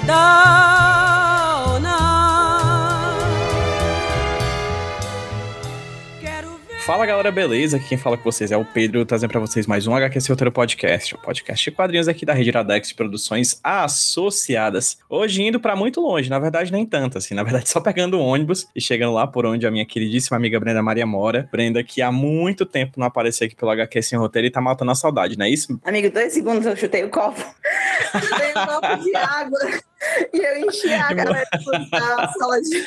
da Fala galera, beleza? Aqui quem fala com vocês é o Pedro, trazendo para vocês mais um HQC Roteiro Podcast, o podcast de quadrinhos aqui da Rede Iradex de Produções Associadas. Hoje indo para muito longe, na verdade nem tanto assim, na verdade só pegando o ônibus e chegando lá por onde a minha queridíssima amiga Brenda Maria mora. Brenda que há muito tempo não apareceu aqui pelo HQ Sem Roteiro e tá matando a saudade, não é isso? Amigo, dois segundos eu chutei o copo. chutei o copo de água e eu enchi a galera da sala de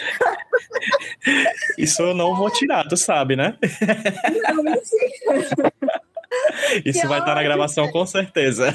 Isso eu não vou tirar, tu sabe, né? Não, mentira. Isso Que vai estar na gravação com certeza.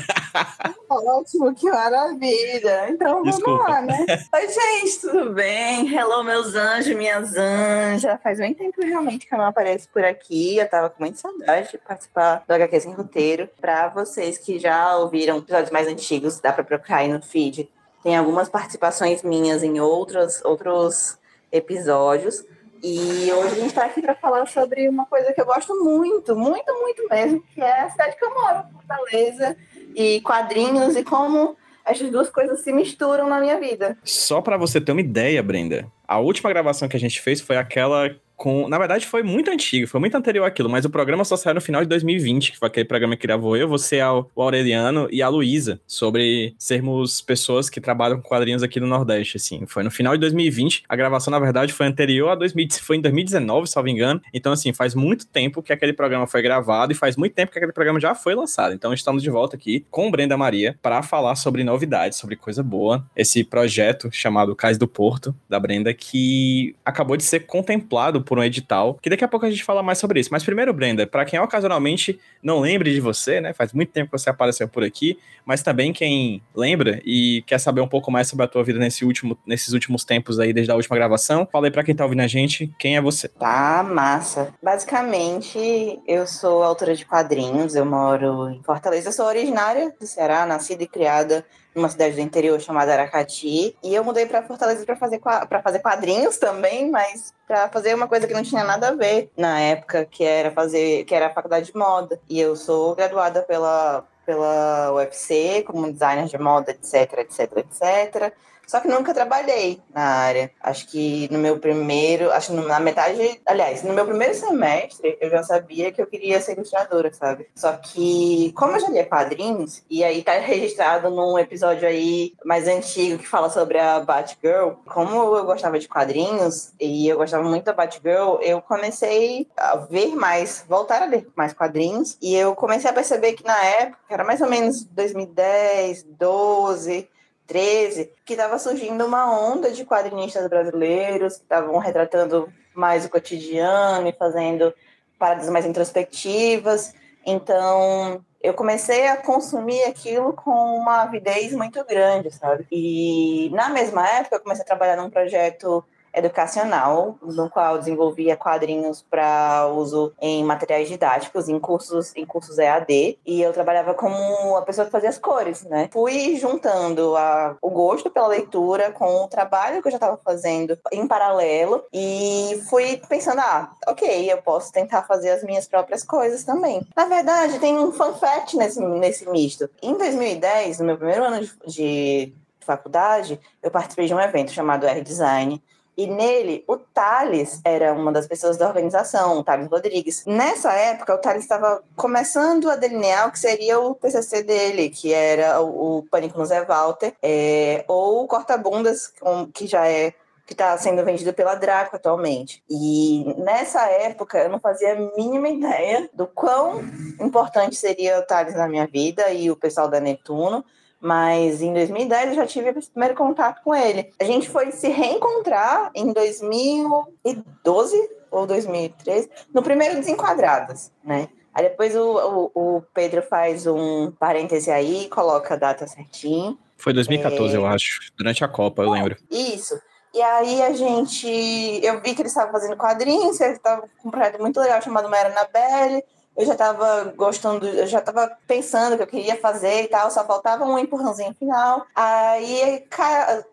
Ótimo, que maravilha. Então vamos Desculpa. lá, né? Oi, gente, tudo bem? Hello, meus anjos, minhas anjas. Faz muito tempo realmente que eu não apareço por aqui. Eu tava com muita saudade de participar do HQ Sem Roteiro. Pra vocês que já ouviram episódios mais antigos, dá pra procurar aí no feed. Tem algumas participações minhas em outros, outros episódios. E hoje a gente tá aqui para falar sobre uma coisa que eu gosto muito, muito, muito mesmo, que é a cidade que eu moro, Fortaleza, e quadrinhos e como essas duas coisas se misturam na minha vida. Só pra você ter uma ideia, Brenda, a última gravação que a gente fez foi aquela com. Na verdade, foi muito antigo, foi muito anterior àquilo, mas o programa só saiu no final de 2020, que foi aquele programa que gravou eu, você, o Aureliano e a Luísa, sobre sermos pessoas que trabalham com quadrinhos aqui no Nordeste, assim. Foi no final de 2020. A gravação, na verdade, foi anterior a 2000, foi em 2019, salvo engano. Então, assim, faz muito tempo que aquele programa foi gravado e faz muito tempo que aquele programa já foi lançado. Então, estamos de volta aqui com Brenda Maria para falar sobre novidades, sobre coisa boa. Esse projeto chamado Cais do Porto, da Brenda, que acabou de ser contemplado por um edital, que daqui a pouco a gente fala mais sobre isso. Mas primeiro, Brenda, para quem ocasionalmente não lembre de você, né? Faz muito tempo que você apareceu por aqui, mas também quem lembra e quer saber um pouco mais sobre a tua vida nesse último, nesses últimos tempos aí, desde a última gravação, fala aí pra quem tá ouvindo a gente, quem é você? Tá, massa. Basicamente, eu sou autora de quadrinhos, eu moro em Fortaleza, sou originária do Ceará, nascida e criada numa cidade do interior chamada Aracati, e eu mudei para Fortaleza para fazer fazer quadrinhos também, mas para fazer uma coisa que não tinha nada a ver na época, que era fazer, que era a faculdade de moda. E eu sou graduada pela pela UFC como designer de moda, etc, etc, etc. Só que nunca trabalhei na área. Acho que no meu primeiro, acho que na metade, aliás, no meu primeiro semestre, eu já sabia que eu queria ser ilustradora, sabe? Só que, como eu já lia quadrinhos, e aí tá registrado num episódio aí mais antigo que fala sobre a Batgirl, como eu gostava de quadrinhos e eu gostava muito da Batgirl, eu comecei a ver mais, voltar a ler mais quadrinhos, e eu comecei a perceber que na época, era mais ou menos 2010, 12, 13, que estava surgindo uma onda de quadrinistas brasileiros que estavam retratando mais o cotidiano e fazendo paradas mais introspectivas. Então, eu comecei a consumir aquilo com uma avidez muito grande, sabe? E na mesma época, eu comecei a trabalhar num projeto educacional, no qual desenvolvia quadrinhos para uso em materiais didáticos, em cursos, em cursos EAD, e eu trabalhava como a pessoa que fazia as cores, né? Fui juntando a, o gosto pela leitura com o trabalho que eu já estava fazendo em paralelo e fui pensando, ah, ok, eu posso tentar fazer as minhas próprias coisas também. Na verdade, tem um fun fact nesse, nesse misto. Em 2010, no meu primeiro ano de, de faculdade, eu participei de um evento chamado R-Design, e nele, o Thales era uma das pessoas da organização, o Thales Rodrigues. Nessa época, o Thales estava começando a delinear o que seria o TCC dele, que era o, o Pânico no Zé Walter, é, ou o Corta-Bundas, que já é que está sendo vendido pela Draco atualmente. E nessa época eu não fazia a mínima ideia do quão importante seria o Thales na minha vida e o pessoal da Netuno, mas em 2010 eu já tive esse primeiro contato com ele. A gente foi se reencontrar em 2012 ou 2013, no primeiro Desenquadradas, né? Aí depois o, o, o Pedro faz um parêntese aí, coloca a data certinho. Foi 2014, É. eu acho, durante a Copa, eu lembro. Isso. E aí a gente. Eu vi que eles estavam fazendo quadrinhos, eles estavam com um projeto muito legal chamado Mera Anabelle. Eu já estava gostando, eu já estava pensando que eu queria fazer e tal, só faltava um empurrãozinho final. Aí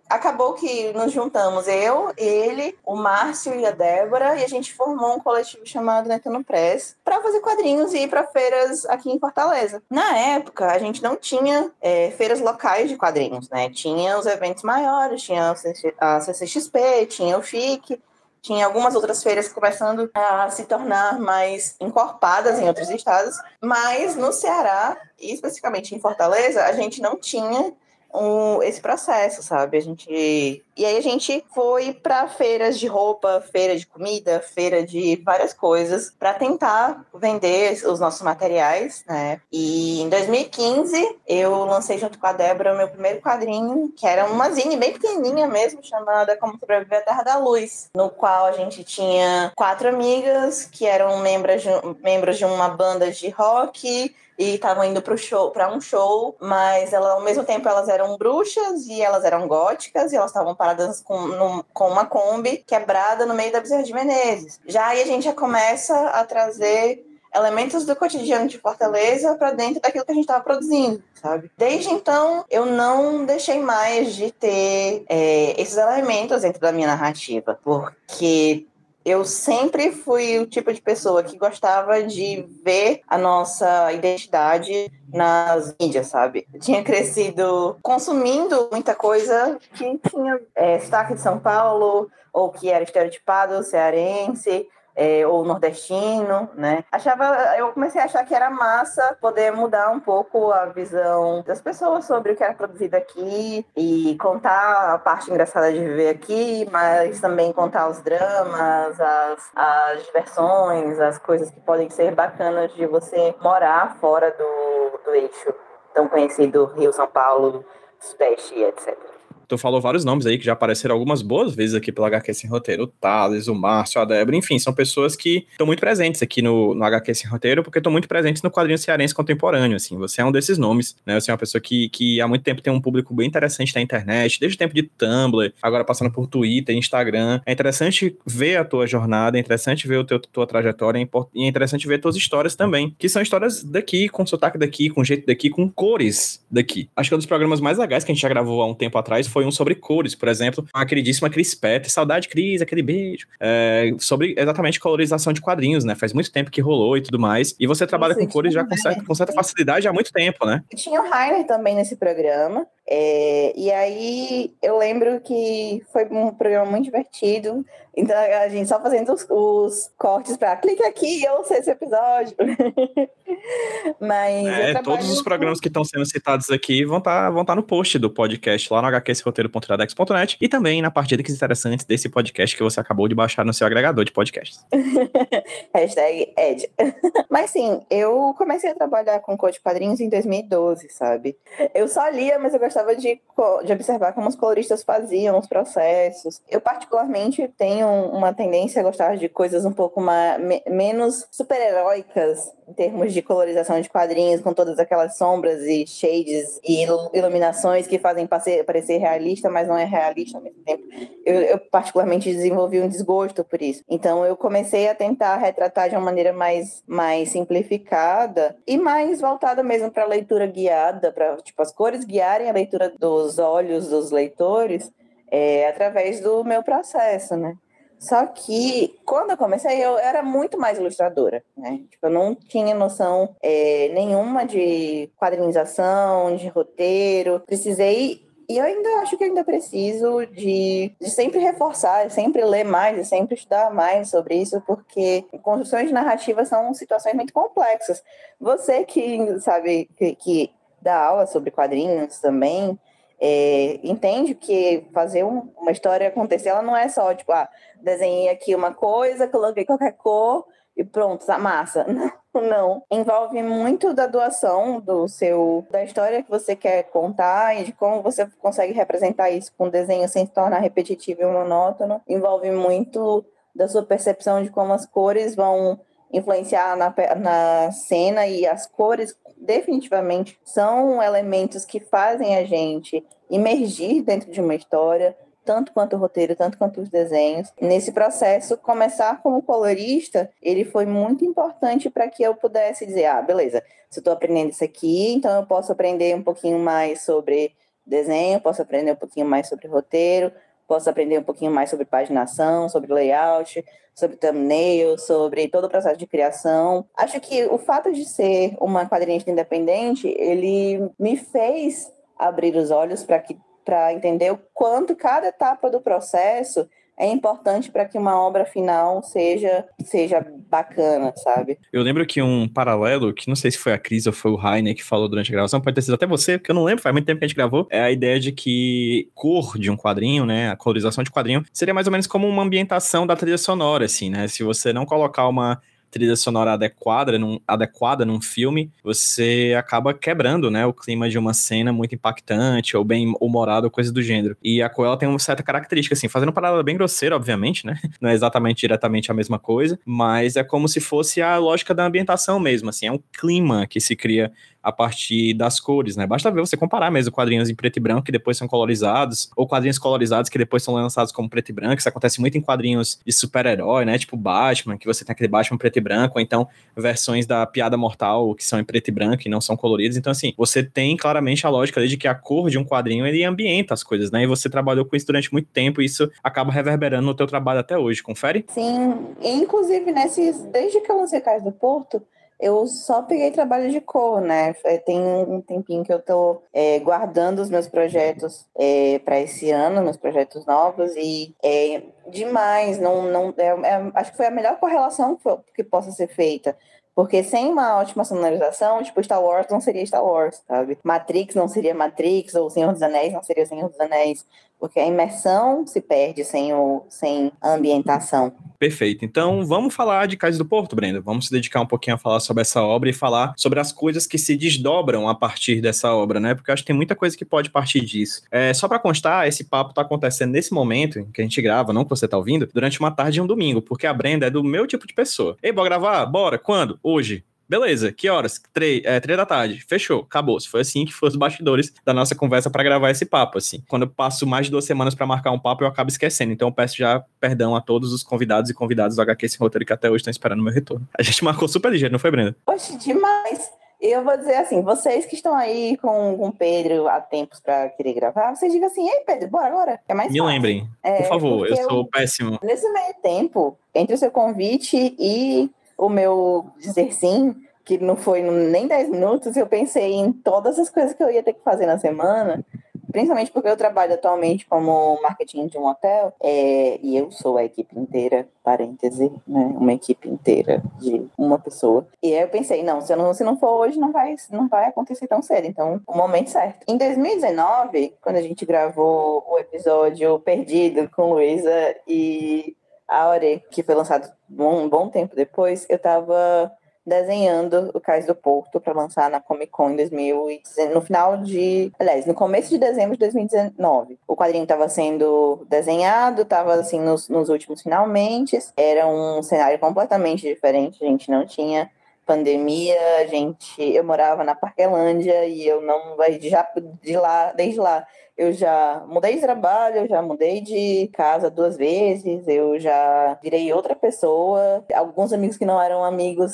acabou que nos juntamos, eu, ele, o Márcio e a Débora, e a gente formou um coletivo chamado Netano Press para fazer quadrinhos e ir para feiras aqui em Fortaleza. Na época, a gente não tinha é, feiras locais de quadrinhos, né? Tinha os eventos maiores, tinha a CCXP, tinha o FIC, tinha algumas outras feiras começando a se tornar mais encorpadas em outros estados, mas no Ceará, e especificamente em Fortaleza, a gente não tinha um, esse processo, sabe? A gente e aí a gente foi para feiras de roupa, feira de comida, feira de várias coisas para tentar vender os nossos materiais, né? E em 2015 eu lancei junto com a Débora o meu primeiro quadrinho, que era uma zine bem pequenininha mesmo, chamada Como Sobreviver à Terra da Luz, no qual a gente tinha quatro amigas que eram membros de, membros de uma banda de rock e estavam indo para show, para um show, mas ela, ao mesmo tempo elas eram bruxas e elas eram góticas e elas estavam paradas com, no, com uma Kombi quebrada no meio da Bezerra de Menezes. Já aí a gente já começa a trazer elementos do cotidiano de Fortaleza para dentro daquilo que a gente estava produzindo, sabe? Desde então, eu não deixei mais de ter é, esses elementos dentro da minha narrativa, porque eu sempre fui o tipo de pessoa que gostava de ver a nossa identidade nas mídias, sabe? Eu tinha crescido consumindo muita coisa que tinha é, sotaque de São Paulo, ou que era estereotipado cearense, é, ou nordestino, né? Achava, eu comecei a achar que era massa poder mudar um pouco a visão das pessoas sobre o que era produzido aqui e contar a parte engraçada de viver aqui, mas também contar os dramas, as, as diversões, as coisas que podem ser bacanas de você morar fora do, do eixo tão conhecido Rio-São Paulo, Sudeste, etc. Tu falou vários nomes aí que já apareceram algumas boas vezes aqui pelo HQ Sem Roteiro. O Thales, o Márcio, a Débora, enfim, são pessoas que estão muito presentes aqui no, no HQ Sem Roteiro, porque estão muito presentes no quadrinho cearense contemporâneo, assim. Você é um desses nomes, né? Você é uma pessoa que, que há muito tempo tem um público bem interessante na internet, desde o tempo de Tumblr, agora passando por Twitter, Instagram. É interessante ver a tua jornada, é interessante ver a teu, tua trajetória, é e é interessante ver tuas histórias também, que são histórias daqui, com sotaque daqui, com jeito daqui, com cores daqui. Acho que um dos programas mais legais que a gente já gravou há um tempo atrás foi um sobre cores, por exemplo, a queridíssima Cris Petter, saudade Cris, aquele beijo, é, sobre exatamente colorização de quadrinhos, né? Faz muito tempo que rolou e tudo mais, e você trabalha com cores já com certa, com certa facilidade há muito tempo, né? Tinha o Rainer também nesse programa, é, e aí eu lembro que foi um programa muito divertido. Então a gente só fazendo os, os cortes para clique aqui e ouça esse episódio. Mas é, todos os programas que estão sendo citados aqui vão estar tá, vão tá no post do podcast lá no hqsroteiro.iradex.net e também na parte de interessantes desse podcast que você acabou de baixar no seu agregador de podcasts. Hashtag Ed. Mas sim, eu comecei a trabalhar com de quadrinhos em 2012, sabe? Eu só lia, mas eu gostava de, de observar como os coloristas faziam os processos. Eu, particularmente, tenho uma tendência a gostar de coisas um pouco mais, menos super-heróicas em termos de colorização de quadrinhos, com todas aquelas sombras e shades e iluminações que fazem parecer realista, mas não é realista ao mesmo tempo. Eu, eu, particularmente desenvolvi um desgosto por isso. Então eu comecei a tentar retratar de uma maneira mais, mais simplificada e mais voltada mesmo para a leitura guiada, para tipo as cores guiarem a leitura dos olhos dos leitores é, através do meu processo, né? Só que quando eu comecei, eu era muito mais ilustradora, né? Tipo, eu não tinha noção é, nenhuma de quadrinização, de roteiro. Precisei e eu ainda acho que ainda preciso de, de sempre reforçar, sempre ler mais e sempre estudar mais sobre isso, porque construções de narrativa são situações muito complexas. Você que sabe que, que dá aula sobre quadrinhos também, é, entende que fazer um, uma história acontecer, ela não é só, tipo, ah, desenhei aqui uma coisa, coloquei qualquer cor e pronto, tá massa. Não, não. Envolve muito da doação do seu, da história que você quer contar e de como você consegue representar isso com desenho sem se tornar repetitivo e monótono. Envolve muito da sua percepção de como as cores vão influenciar na, na cena e as cores definitivamente são elementos que fazem a gente emergir dentro de uma história, tanto quanto o roteiro, tanto quanto os desenhos. Nesse processo, começar como colorista, ele foi muito importante para que eu pudesse dizer, ah, beleza, se eu estou aprendendo isso aqui, então eu posso aprender um pouquinho mais sobre desenho, posso aprender um pouquinho mais sobre roteiro, posso aprender um pouquinho mais sobre paginação, sobre layout, sobre thumbnail, sobre todo o processo de criação. Acho que o fato de ser uma quadrinista independente, ele me fez abrir os olhos para que para entender o quanto cada etapa do processo é importante para que uma obra final seja seja bacana, sabe? Eu lembro que um paralelo, que não sei se foi a Cris ou foi o Rainer que falou durante a gravação, pode ter sido até você, porque eu não lembro, faz muito tempo que a gente gravou, é a ideia de que cor de um quadrinho, né, a colorização de quadrinho, seria mais ou menos como uma ambientação da trilha sonora, assim, né? Se você não colocar uma trilha sonora adequada num, adequada num filme, você acaba quebrando, né, o clima de uma cena muito impactante ou bem humorada ou coisa do gênero. E a Coel tem uma certa característica, assim, fazendo parada bem grosseira, obviamente, né, não é exatamente diretamente a mesma coisa, mas é como se fosse a lógica da ambientação mesmo, assim, é um clima que se cria a partir das cores, né? Basta ver você comparar mesmo quadrinhos em preto e branco que depois são colorizados, ou quadrinhos colorizados que depois são lançados como preto e branco. Isso acontece muito em quadrinhos de super-herói, né? Tipo Batman, que você tem aquele Batman preto e branco, ou então versões da Piada Mortal que são em preto e branco e não são coloridos. Então, assim, você tem claramente a lógica de que a cor de um quadrinho ele ambienta as coisas, né? E você trabalhou com isso durante muito tempo e isso acaba reverberando no teu trabalho até hoje. Confere? Sim, inclusive nesses, desde que eu lancei Cais do Porto, eu só peguei trabalho de cor, né? Tem um tempinho que eu tô é, guardando os meus projetos é, para esse ano, meus projetos novos, e é demais. Não, não, é, é, acho que foi a melhor correlação que, que possa ser feita. Porque sem uma ótima sonorização, tipo, Star Wars não seria Star Wars, sabe? Matrix não seria Matrix, ou Senhor dos Anéis não seria Senhor dos Anéis porque a imersão se perde sem, o, sem a ambientação. Perfeito. Então, vamos falar de Cais do Porto, Brenda. Vamos se dedicar um pouquinho a falar sobre essa obra e falar sobre as coisas que se desdobram a partir dessa obra, né? Porque eu acho que tem muita coisa que pode partir disso. É, só para constar, esse papo está acontecendo nesse momento em que a gente grava, não que você está ouvindo, durante uma tarde e um domingo, porque a Brenda é do meu tipo de pessoa. Ei, bora gravar? Bora. Quando? Hoje. Beleza, que horas? Três, é, três da tarde. Fechou, acabou. Foi assim que foram os bastidores da nossa conversa para gravar esse papo, assim. Quando eu passo mais de duas semanas para marcar um papo, eu acabo esquecendo. Então eu peço já perdão a todos os convidados e convidadas do HQ Sem Roteiro que até hoje estão esperando o meu retorno. A gente marcou super ligeiro, não foi, Brenda? Poxa, demais! Eu vou dizer assim, vocês que estão aí com, com o Pedro há tempos para querer gravar, vocês digam assim, ei Pedro, bora agora, é mais Me fácil. lembrem, é, por favor, eu sou eu, péssimo. Nesse meio tempo, entre o seu convite e o meu dizer sim, que não foi nem 10 minutos, eu pensei em todas as coisas que eu ia ter que fazer na semana, principalmente porque eu trabalho atualmente como marketing de um hotel, é, e eu sou a equipe inteira, parêntese, né, uma equipe inteira de uma pessoa. E aí eu pensei, não, se, não, se não for hoje, não vai, não vai acontecer tão cedo, então, o momento certo. Em 2019, quando a gente gravou o episódio Perdido com Luísa e Aure, que foi lançado um bom tempo depois, eu tava desenhando o Cais do Porto para lançar na Comic Con em 2019, no final de, aliás, no começo de dezembro de 2019. O quadrinho estava sendo desenhado, estava assim nos, nos últimos finalmente. Era um cenário completamente diferente, a gente não tinha pandemia, a gente, eu morava na Parquelândia e eu não já de lá, desde lá, eu já mudei de trabalho, eu já mudei de casa duas vezes, eu já virei outra pessoa. Alguns amigos que não eram amigos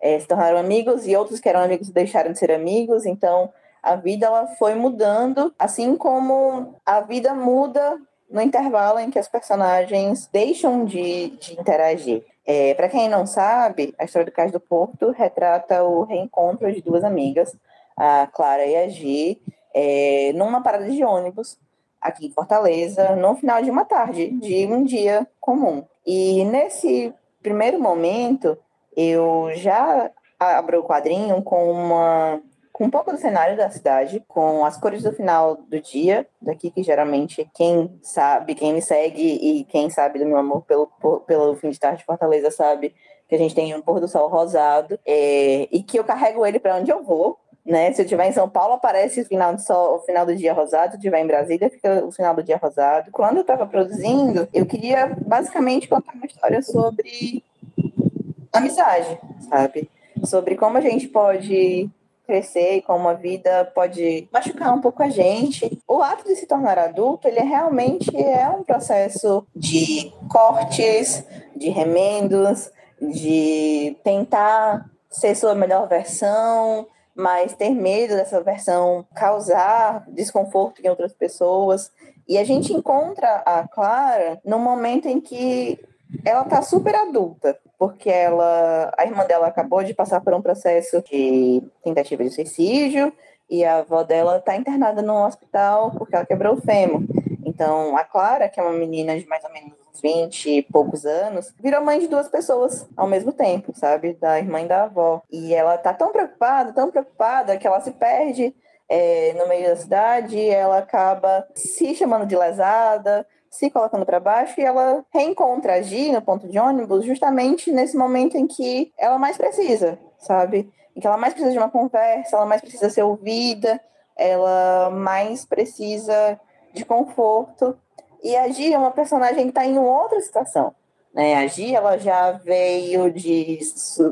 é, se tornaram amigos e outros que eram amigos deixaram de ser amigos. Então, a vida ela foi mudando, assim como a vida muda no intervalo em que as personagens deixam de, de interagir. É, Para quem não sabe, a história do Cais do Porto retrata o reencontro de duas amigas, a Clara e a Gi, é, numa parada de ônibus aqui em Fortaleza, no final de uma tarde, de um dia comum. E nesse primeiro momento, eu já abro o quadrinho com uma com um pouco do cenário da cidade, com as cores do final do dia, daqui que geralmente quem sabe, quem me segue e quem sabe do meu amor pelo, pelo fim de tarde de Fortaleza sabe que a gente tem um pôr do sol rosado é, e que eu carrego ele para onde eu vou. Né? Se eu estiver em São Paulo, aparece o final, do sol, o final do dia rosado. Se eu estiver em Brasília, fica o final do dia rosado. Quando eu estava produzindo, eu queria basicamente contar uma história sobre amizade, sabe? Sobre como a gente pode crescer e como a vida pode machucar um pouco a gente. O ato de se tornar adulto, ele realmente é um processo de cortes, de remendos, de tentar ser sua melhor versão, mas ter medo dessa versão causar desconforto em outras pessoas. E a gente encontra a Clara no momento em que ela tá super adulta, porque ela, a irmã dela acabou de passar por um processo de tentativa de suicídio e a avó dela tá internada no hospital porque ela quebrou o fêmur. Então, a Clara, que é uma menina de mais ou menos 20 e poucos anos, virou mãe de duas pessoas ao mesmo tempo, sabe? Da irmã e da avó. E ela tá tão preocupada, tão preocupada, que ela se perde é, no meio da cidade, ela acaba se chamando de lesada, se colocando para baixo e ela reencontra a Gi no ponto de ônibus justamente nesse momento em que ela mais precisa, sabe? Em que ela mais precisa de uma conversa, ela mais precisa ser ouvida, ela mais precisa de conforto. E a Gi é uma personagem que está em outra situação. Né? A Gi ela já veio de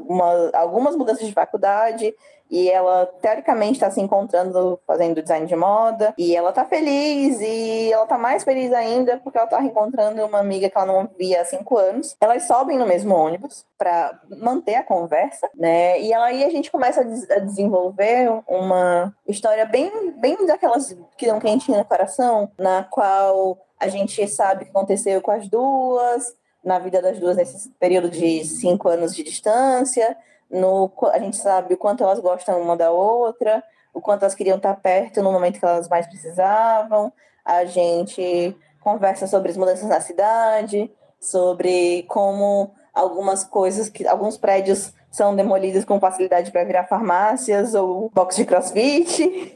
uma, algumas mudanças de faculdade, e ela teoricamente está se encontrando fazendo design de moda e ela tá feliz e ela tá mais feliz ainda porque ela tá reencontrando uma amiga que ela não via há cinco anos. Elas sobem no mesmo ônibus para manter a conversa, né? E aí a gente começa a desenvolver uma história bem, bem daquelas que dão quentinho no coração, na qual a gente sabe o que aconteceu com as duas, na vida das duas nesse período de cinco anos de distância no, a gente sabe o quanto elas gostam uma da outra, o quanto elas queriam estar perto no momento que elas mais precisavam. A gente conversa sobre as mudanças na cidade, sobre como algumas coisas, que alguns prédios são demolidos com facilidade para virar farmácias ou box de crossfit.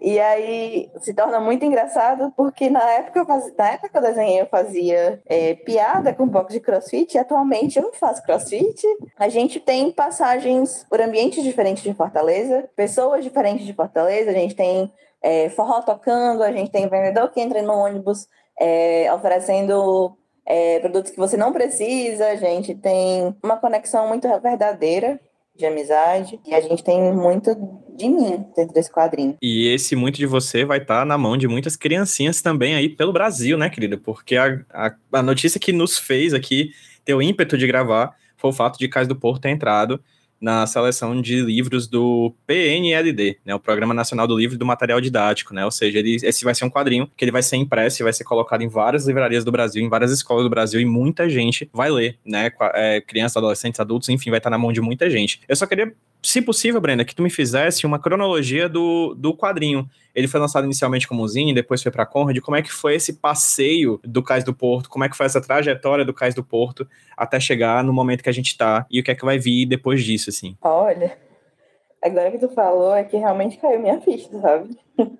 E aí se torna muito engraçado porque na época, eu fazia, na época que eu desenhei eu fazia é, piada com box de crossfit e atualmente eu não faço crossfit. A gente tem passagens por ambientes diferentes de Fortaleza, pessoas diferentes de Fortaleza, a gente tem é, forró tocando, a gente tem vendedor que entra no ônibus é, oferecendo é, produtos que você não precisa, a gente tem uma conexão muito verdadeira de amizade e a gente tem muito de mim dentro desse quadrinho. E esse muito de você vai estar tá na mão de muitas criancinhas também aí pelo Brasil, né, querida? Porque a, a, a notícia que nos fez aqui ter o ímpeto de gravar foi o fato de Cais do Porto ter entrado na seleção de livros do PNLD, né, o Programa Nacional do Livro e do Material Didático, né, ou seja, ele, esse vai ser um quadrinho que ele vai ser impresso e vai ser colocado em várias livrarias do Brasil, em várias escolas do Brasil e muita gente vai ler, né, é, crianças, adolescentes, adultos, enfim, vai estar na mão de muita gente. Eu só queria se possível, Brenda, que tu me fizesse uma cronologia do, do quadrinho. Ele foi lançado inicialmente como Zine, depois foi para Conrad. Como é que foi esse passeio do Cais do Porto? Como é que foi essa trajetória do Cais do Porto até chegar no momento que a gente tá? E o que é que vai vir depois disso, assim? Olha, agora que tu falou é que realmente caiu minha ficha, sabe?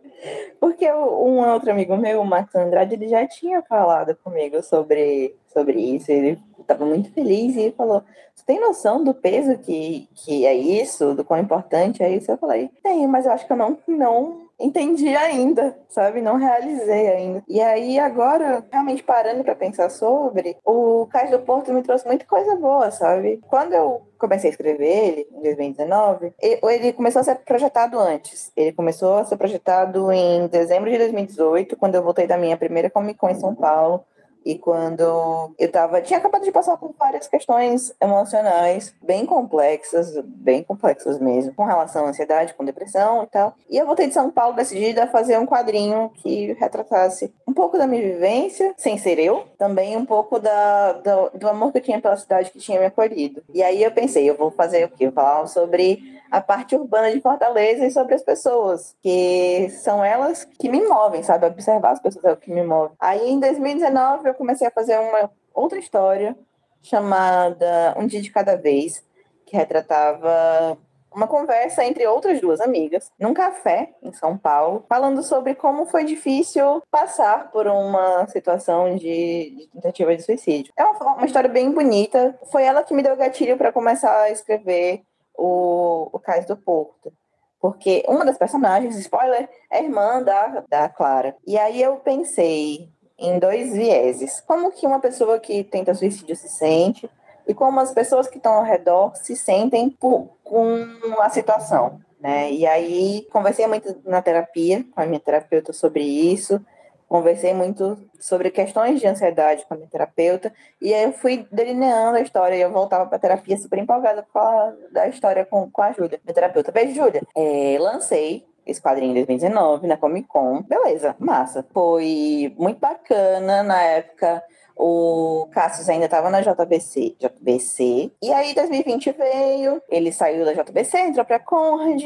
Porque um outro amigo meu, o Marcos Andrade, ele já tinha falado comigo sobre, sobre isso. Ele estava muito feliz e falou: Você tem noção do peso que, que é isso, do quão importante é isso? Eu falei: Tenho, mas eu acho que eu não, não entendi ainda, sabe? Não realizei ainda. E aí, agora, realmente parando para pensar sobre, o Cais do Porto me trouxe muita coisa boa, sabe? Quando eu comecei a escrever ele, em 2019, ele começou a ser projetado antes. Ele começou a ser projetado em dezembro de 2018, quando eu voltei da minha primeira Comic Con em São Paulo. E quando eu tava. Tinha acabado de passar por várias questões emocionais bem complexas, bem complexas mesmo, com relação à ansiedade, com depressão e tal. E eu voltei de São Paulo decidida a fazer um quadrinho que retratasse um pouco da minha vivência, sem ser eu, também um pouco da, do, do amor que eu tinha pela cidade que tinha me acolhido. E aí eu pensei, eu vou fazer o quê? Falar sobre a parte urbana de Fortaleza e sobre as pessoas, que são elas que me movem, sabe? Observar as pessoas é o que me move. Aí em 2019 eu comecei a fazer uma outra história chamada Um Dia de Cada Vez, que retratava uma conversa entre outras duas amigas, num café em São Paulo, falando sobre como foi difícil passar por uma situação de, de tentativa de suicídio. É uma, uma, história bem bonita. Foi ela que me deu o gatilho para começar a escrever o, o Cais do Porto. Porque uma das personagens, spoiler, é irmã da, da Clara. E aí eu pensei em dois vieses. Como que uma pessoa que tenta suicídio se sente e como as pessoas que estão ao redor se sentem por, com a situação. né? E aí conversei muito na terapia com a minha terapeuta sobre isso, conversei muito sobre questões de ansiedade com a minha terapeuta, e aí eu fui delineando a história, e eu voltava para terapia super empolgada por causa da história com, com a Júlia, minha terapeuta. Beijo, Júlia. É, lancei esse quadrinho em 2019 na Comic Con, beleza, massa. Foi muito bacana na época. O Cassius ainda estava na JBC, JBC. E aí 2020 veio, ele saiu da JBC, entrou para Conrad,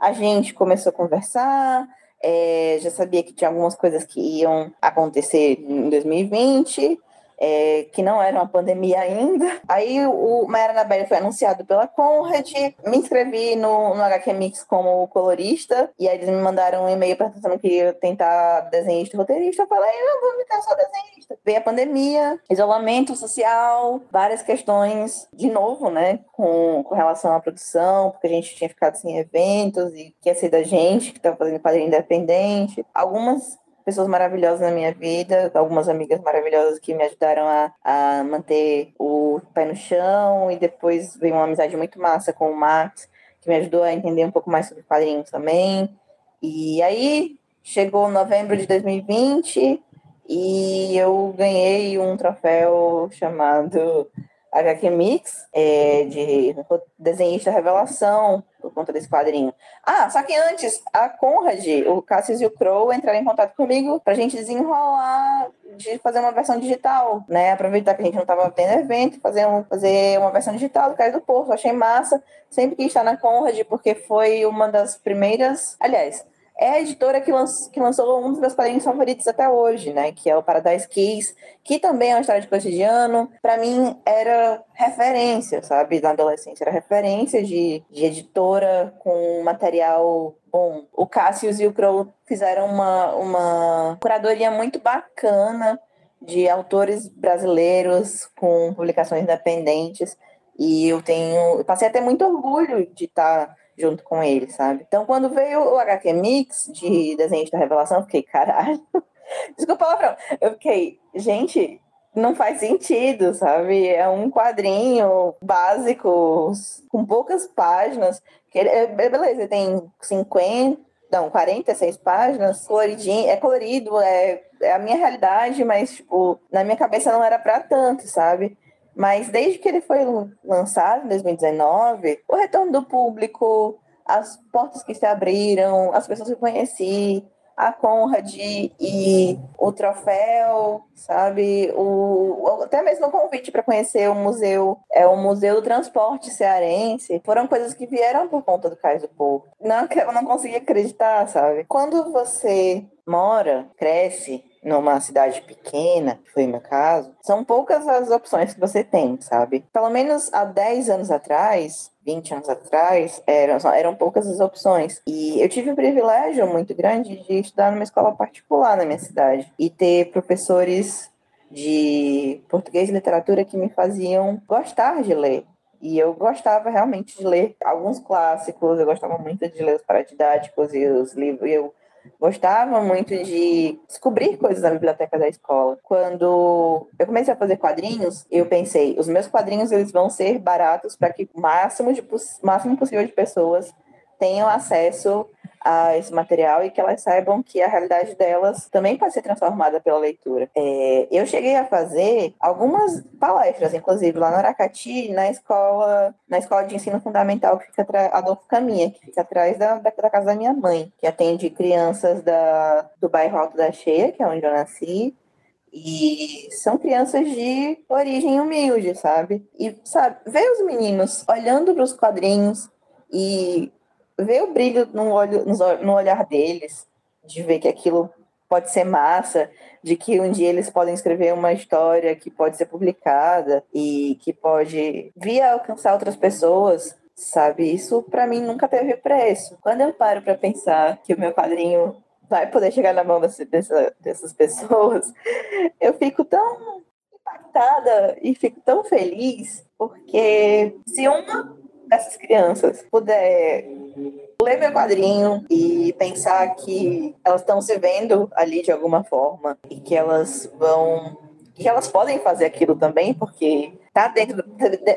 a gente começou a conversar, é, já sabia que tinha algumas coisas que iam acontecer em 2020 é, que não era uma pandemia ainda. Aí o Maera Nabelli foi anunciado pela Conrad, me inscrevi no, no HQ Mix como colorista, e aí eles me mandaram um e-mail perguntando que ia tentar desenhista roteirista. Eu falei, não, vou ficar só desenhista. Veio a pandemia, isolamento social, várias questões, de novo, né, com, com relação à produção, porque a gente tinha ficado sem eventos e que ia ser da gente, que estava fazendo quadrinho independente. Algumas pessoas maravilhosas na minha vida, algumas amigas maravilhosas que me ajudaram a, a manter o pé no chão, e depois veio uma amizade muito massa com o Max, que me ajudou a entender um pouco mais sobre quadrinhos também. E aí chegou novembro de 2020 e eu ganhei um troféu chamado HQ Mix, é, de desenhista revelação, por conta desse quadrinho. Ah, só que antes, a Conrad, o Cassius e o Crow entraram em contato comigo pra gente desenrolar de fazer uma versão digital, né? Aproveitar que a gente não estava tendo evento, fazer, um, fazer uma versão digital do Caio do Porto. Achei massa. Sempre quis estar na Conrad, porque foi uma das primeiras. Aliás, é a editora que, lanç, que lançou um dos meus quadrinhos favoritos até hoje, né? Que é o Paradise Kiss, que também é uma história de cotidiano. Para mim, era referência, sabe? Na adolescência, era referência de, de editora com material bom. O Cassius e o Crow fizeram uma, uma curadoria muito bacana de autores brasileiros com publicações independentes. E eu tenho. Eu passei até muito orgulho de estar. Junto com ele, sabe? Então, quando veio o HQ Mix de Desenhos da Revelação, eu fiquei, caralho. Desculpa a palavra. Eu fiquei, gente, não faz sentido, sabe? É um quadrinho básico, com poucas páginas. Que ele, é, beleza, tem 50, não, 46 páginas, coloridinho, é colorido, é, é a minha realidade, mas, tipo, na minha cabeça não era para tanto, sabe? Mas desde que ele foi lançado em 2019, o retorno do público, as portas que se abriram, as pessoas que eu conheci, a Conrad e o troféu, sabe? O, até mesmo o convite para conhecer o museu, é o Museu do Transporte Cearense, foram coisas que vieram por conta do Cais do Porto. Não, eu não conseguia acreditar, sabe? Quando você mora, cresce numa cidade pequena, que foi o meu caso, são poucas as opções que você tem, sabe? Pelo menos há 10 anos atrás, 20 anos atrás, eram, eram poucas as opções. E eu tive o privilégio muito grande de estudar numa escola particular na minha cidade e ter professores de português e literatura que me faziam gostar de ler. E eu gostava realmente de ler alguns clássicos, eu gostava muito de ler os paradidáticos e os livros. Eu gostava muito de descobrir coisas na biblioteca da escola. Quando eu comecei a fazer quadrinhos, eu pensei, os meus quadrinhos eles vão ser baratos para que o máximo, de, máximo possível de pessoas tenham acesso a esse material e que elas saibam que a realidade delas também pode ser transformada pela leitura. É, eu cheguei a fazer algumas palestras, inclusive lá no Aracati, na escola, na escola de ensino fundamental que fica atrás, Adolfo Caminha, que fica atrás da, da, da, casa da minha mãe, que atende crianças da, do bairro Alto da Cheia, que é onde eu nasci, e são crianças de origem humilde, sabe? E, sabe, ver os meninos olhando para os quadrinhos e ver o brilho no, olho, no olhar deles, de ver que aquilo pode ser massa, de que um dia eles podem escrever uma história que pode ser publicada e que pode vir a alcançar outras pessoas, sabe? Isso para mim nunca teve preço. Quando eu paro para pensar que o meu quadrinho vai poder chegar na mão dessa, dessas pessoas, eu fico tão impactada e fico tão feliz, porque se uma dessas crianças puder ler meu quadrinho e pensar que elas estão se vendo ali de alguma forma e que elas vão que elas podem fazer aquilo também, porque tá dentro,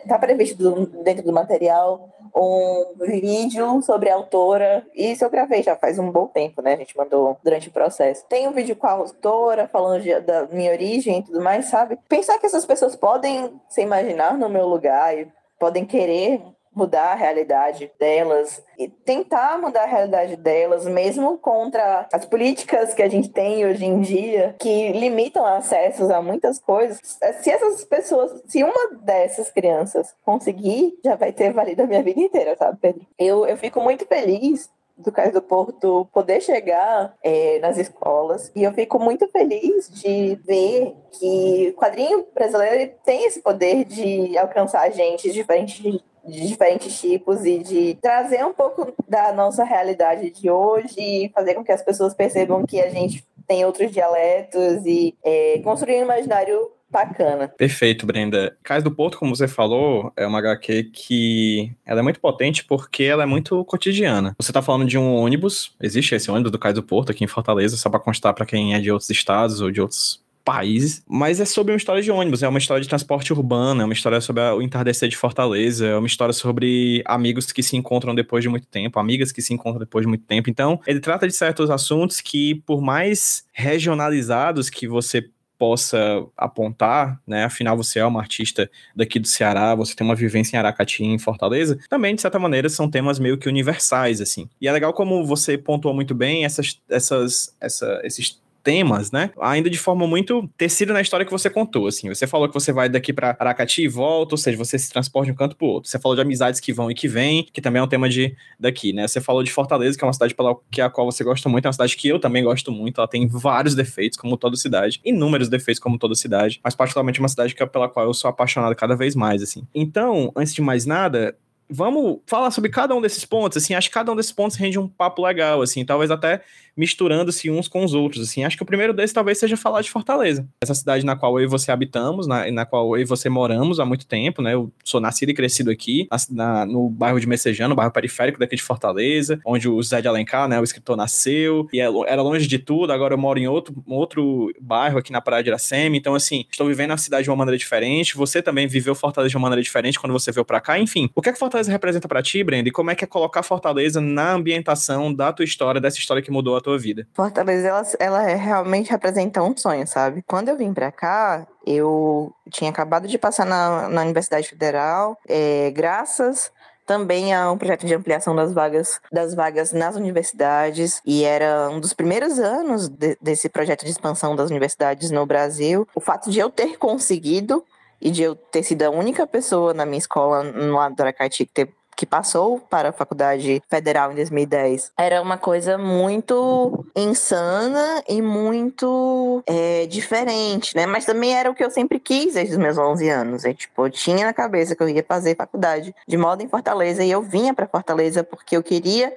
tá previsto dentro do material um vídeo sobre a autora. Isso eu gravei já faz um bom tempo, né? A gente mandou durante o processo. Tem um vídeo com a autora falando de, da minha origem e tudo mais, sabe? Pensar que essas pessoas podem se imaginar no meu lugar e podem querer mudar a realidade delas e tentar mudar a realidade delas, mesmo contra as políticas que a gente tem hoje em dia, que limitam acessos a muitas coisas. Se essas pessoas, se uma dessas crianças conseguir, já vai ter valido a minha vida inteira, sabe, Pedro? Eu, eu fico muito feliz do Cais do Porto poder chegar é, nas escolas. E eu fico muito feliz de ver que o quadrinho brasileiro tem esse poder de alcançar gente diferente de diferentes tipos e de trazer um pouco da nossa realidade de hoje e fazer com que as pessoas percebam que a gente tem outros dialetos e é, construir um imaginário bacana. Perfeito, Brenda. Cais do Porto, como você falou, é uma HQ que ela é muito potente porque ela é muito cotidiana. Você tá falando de um ônibus, existe esse ônibus do Cais do Porto aqui em Fortaleza, só para constar para quem é de outros estados ou de outros países, mas é sobre uma história de ônibus, é uma história de transporte urbano, é uma história sobre o entardecer de Fortaleza, é uma história sobre amigos que se encontram depois de muito tempo, amigas que se encontram depois de muito tempo. Então, ele trata de certos assuntos que, por mais regionalizados que você possa apontar, né? Afinal, você é uma artista daqui do Ceará, você tem uma vivência em Aracati, em Fortaleza. Também, de certa maneira, são temas meio que universais, assim. E é legal como você pontuou muito bem essas, essas, essa, esses temas, né? Ainda de forma muito tecida na história que você contou, assim. Você falou que você vai daqui para Aracati e volta, ou seja, você se transporta de um canto pro outro. Você falou de amizades que vão e que vêm, que também é um tema de daqui, né? Você falou de Fortaleza, que é uma cidade pela que a qual você gosta muito, é uma cidade que eu também gosto muito. Ela tem vários defeitos, como toda cidade, inúmeros defeitos, como toda cidade, mas particularmente uma cidade que é pela qual eu sou apaixonado cada vez mais, assim. Então, antes de mais nada, vamos falar sobre cada um desses pontos, assim, acho que cada um desses pontos rende um papo legal, assim, talvez até misturando-se uns com os outros, assim, acho que o primeiro desses talvez seja falar de Fortaleza, essa cidade na qual eu e você habitamos, na, na qual eu e você moramos há muito tempo, né, eu sou nascido e crescido aqui, na, no bairro de Messejano, bairro periférico daqui de Fortaleza, onde o Zé de Alencar, né, o escritor nasceu, e é era longe de tudo, agora eu moro em outro, outro bairro aqui na Praia de Iracema, então, assim, estou vivendo a cidade de uma maneira diferente, você também viveu Fortaleza de uma maneira diferente quando você veio para cá, enfim, o que é que Fortaleza Fortaleza representa para ti, Brenda? E como é que é colocar Fortaleza na ambientação da tua história, dessa história que mudou a tua vida? Fortaleza, ela, ela realmente representa um sonho, sabe? Quando eu vim para cá, eu tinha acabado de passar na, na Universidade Federal, é, graças também a um projeto de ampliação das vagas, das vagas nas universidades e era um dos primeiros anos de, desse projeto de expansão das universidades no Brasil. O fato de eu ter conseguido e de eu ter sido a única pessoa na minha escola no Aracati que ter que passou para a faculdade federal em 2010 era uma coisa muito insana e muito é, diferente, né? Mas também era o que eu sempre quis desde os meus 11 anos. E, tipo, eu tinha na cabeça que eu ia fazer faculdade de moda em Fortaleza e eu vinha para Fortaleza porque eu queria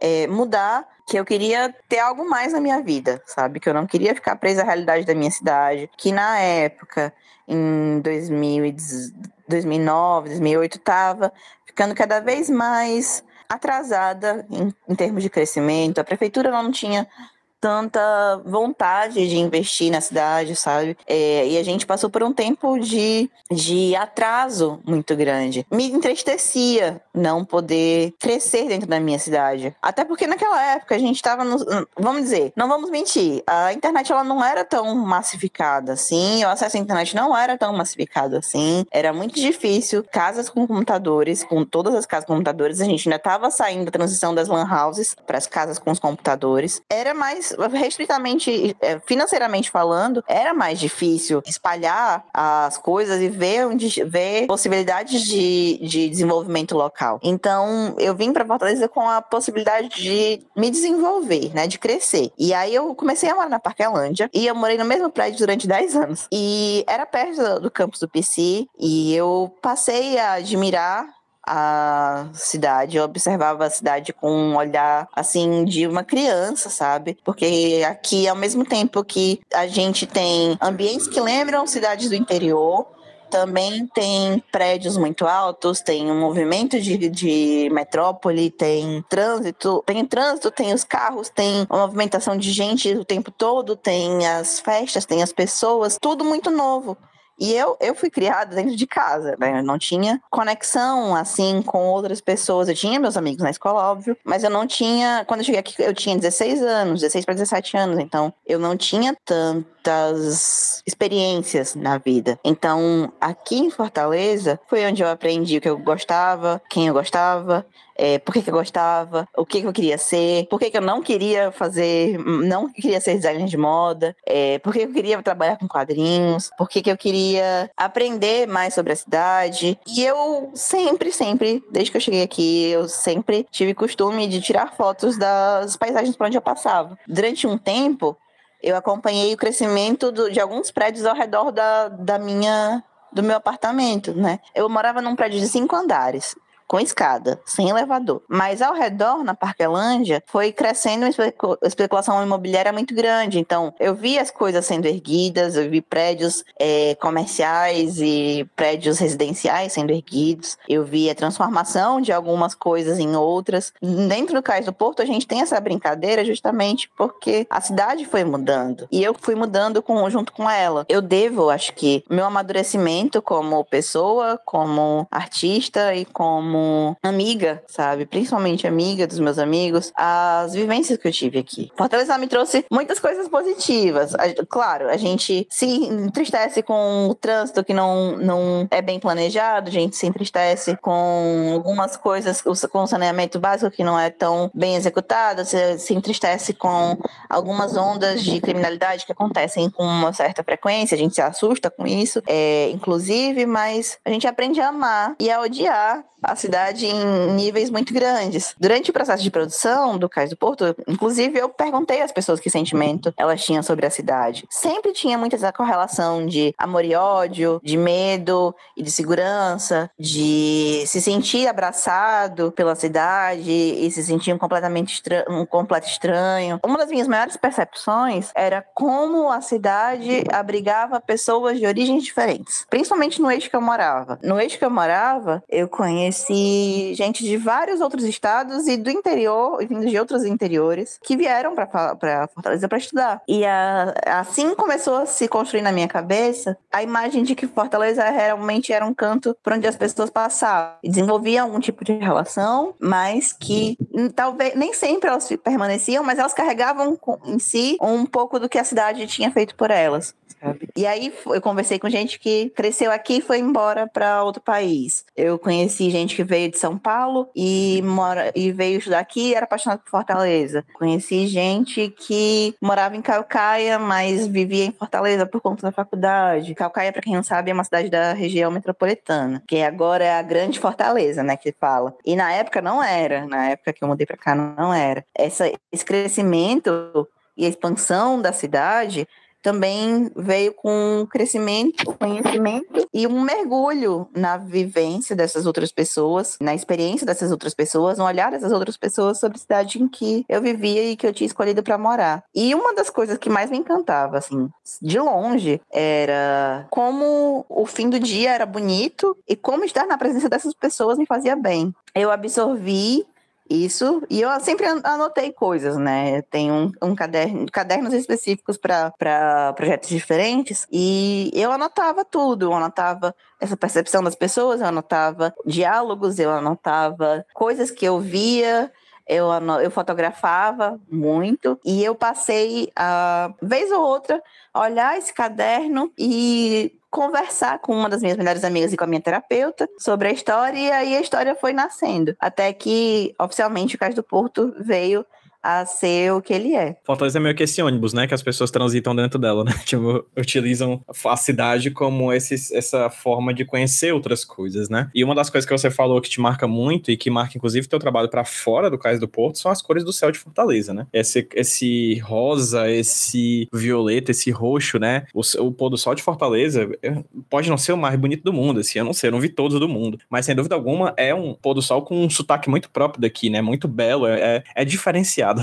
é, mudar, que eu queria ter algo mais na minha vida, sabe? Que eu não queria ficar presa à realidade da minha cidade, que na época em 2009, 2008, estava ficando cada vez mais atrasada em, em termos de crescimento. A prefeitura não tinha tanta vontade de investir na cidade, sabe? É, e a gente passou por um tempo de, de atraso muito grande. Me entristecia não poder crescer dentro da minha cidade. Até porque naquela época a gente estava no. Vamos dizer, não vamos mentir, a internet ela não era tão massificada assim, o acesso à internet não era tão massificado assim. Era muito difícil. Casas com computadores, com todas as casas com computadores, a gente ainda estava saindo da transição das lan houses para as casas com os computadores. Era mais restritamente, é, financeiramente falando, era mais difícil espalhar as coisas e ver, onde, ver possibilidades de, de desenvolvimento local. Então, eu vim para Fortaleza com a possibilidade de me desenvolver, né, de crescer. E aí eu comecei a morar na Parquelândia e eu morei no mesmo prédio durante 10 anos. E era perto do, do campus do PC e eu passei a admirar a cidade, eu observava a cidade com um olhar assim de uma criança, sabe? Porque aqui, ao mesmo tempo que a gente tem ambientes que lembram cidades do interior, também tem prédios muito altos, tem um movimento de, de metrópole, tem trânsito, tem trânsito, tem os carros, tem uma movimentação de gente o tempo todo, tem as festas, tem as pessoas, tudo muito novo. E eu, eu fui criada dentro de casa, né? Eu não tinha conexão, assim, com outras pessoas. Eu tinha meus amigos na escola, óbvio, mas eu não tinha. Quando eu cheguei aqui, eu tinha 16 anos, 16 para 17 anos, então eu não tinha tantas experiências na vida. Então, aqui em Fortaleza, foi onde eu aprendi o que eu gostava, quem eu gostava, é, por que, que, eu gostava, o que, que, eu queria ser, por que, que eu não queria fazer, não queria ser designer de moda, é, por que eu queria trabalhar com quadrinhos, por que, que eu queria aprender mais sobre a cidade. E eu sempre, sempre, desde que eu cheguei aqui, eu sempre tive costume de tirar fotos das paisagens por onde eu passava. Durante um tempo, eu acompanhei o crescimento do, de alguns prédios ao redor da, da minha do meu apartamento, né? Eu morava num prédio de cinco andares com escada, sem elevador. Mas ao redor, na Parquelândia, foi crescendo uma especulação imobiliária muito grande. Então, eu vi as coisas sendo erguidas, eu vi prédios é, comerciais e prédios residenciais sendo erguidos, eu vi a transformação de algumas coisas em outras. Dentro do Cais do Porto, a gente tem essa brincadeira justamente porque a cidade foi mudando e eu fui mudando com, junto com ela. Eu devo, acho que, meu amadurecimento como pessoa, como artista e como como amiga, sabe? Principalmente amiga dos meus amigos, as vivências que eu tive aqui. Fortaleza me trouxe muitas coisas positivas. Claro, a gente se entristece com o trânsito que não, não é bem planejado, a gente se entristece com algumas coisas, com o saneamento básico que não é tão bem executado, se, se entristece com algumas ondas de criminalidade que acontecem com uma certa frequência, a gente se assusta com isso, é, inclusive, mas a gente aprende a amar e a odiar a cidade em níveis muito grandes. Durante o processo de produção do Cais do Porto, inclusive, eu perguntei às pessoas que sentimento elas tinham sobre a cidade. Sempre tinha muita essa correlação de amor e ódio, de medo e de segurança, de se sentir abraçado pela cidade e se sentir um completamente um completo estranho. Uma das minhas maiores percepções era como a cidade abrigava pessoas de origens diferentes, principalmente no eixo que eu morava. No eixo que eu morava, eu conheci conheci gente de vários outros estados e do interior, e vindo de outros interiores, que vieram para Fortaleza para estudar. E a, assim começou a se construir na minha cabeça a imagem de que Fortaleza realmente era um canto por onde as pessoas passavam e desenvolviam algum tipo de relação, mas que talvez nem sempre elas permaneciam, mas elas carregavam em si um pouco do que a cidade tinha feito por elas? E aí eu conversei com gente que cresceu aqui e foi embora para outro país. Eu conheci gente que veio de São Paulo e mora e veio estudar aqui e era apaixonado por Fortaleza. Conheci gente que morava em Calcaia, mas vivia em Fortaleza por conta da faculdade. Calcaia, para quem não sabe, é uma cidade da região metropolitana, que agora é a grande Fortaleza, né, que fala. E na época não era, na época que eu mudei para cá não era. Essa, esse crescimento e a expansão da cidade também veio com crescimento, conhecimento e um mergulho na vivência dessas outras pessoas, na experiência dessas outras pessoas, no olhar dessas outras pessoas sobre a cidade em que eu vivia e que eu tinha escolhido para morar. E uma das coisas que mais me encantava, assim, de longe, era como o fim do dia era bonito e como estar na presença dessas pessoas me fazia bem. Eu absorvi isso, e eu sempre anotei coisas, né? Tem um, um caderno, cadernos específicos para projetos diferentes, e eu anotava tudo. Eu anotava essa percepção das pessoas, eu anotava diálogos, eu anotava coisas que eu via, eu, eu fotografava muito e eu passei a vez ou outra olhar esse caderno e conversar com uma das minhas melhores amigas e com a minha terapeuta sobre a história, e aí a história foi nascendo. Até que, oficialmente, o Cais do Porto veio a ser o que ele é. Fortaleza é meio que esse ônibus, né? Que as pessoas transitam dentro dela, né? Tipo, utilizam a cidade como esse, essa forma de conhecer outras coisas, né? E uma das coisas que você falou que te marca muito e que marca, inclusive, teu trabalho para fora do Cais do Porto são as cores do céu de Fortaleza, né? Esse, esse rosa, esse violeta, esse roxo, né? O, o pôr do sol de Fortaleza é, pode não ser o mais bonito do mundo, assim, eu não sei, eu não vi todos do mundo, mas sem dúvida alguma é um pôr do sol com um sotaque muito próprio daqui, né? Muito belo, é, é diferenciado né?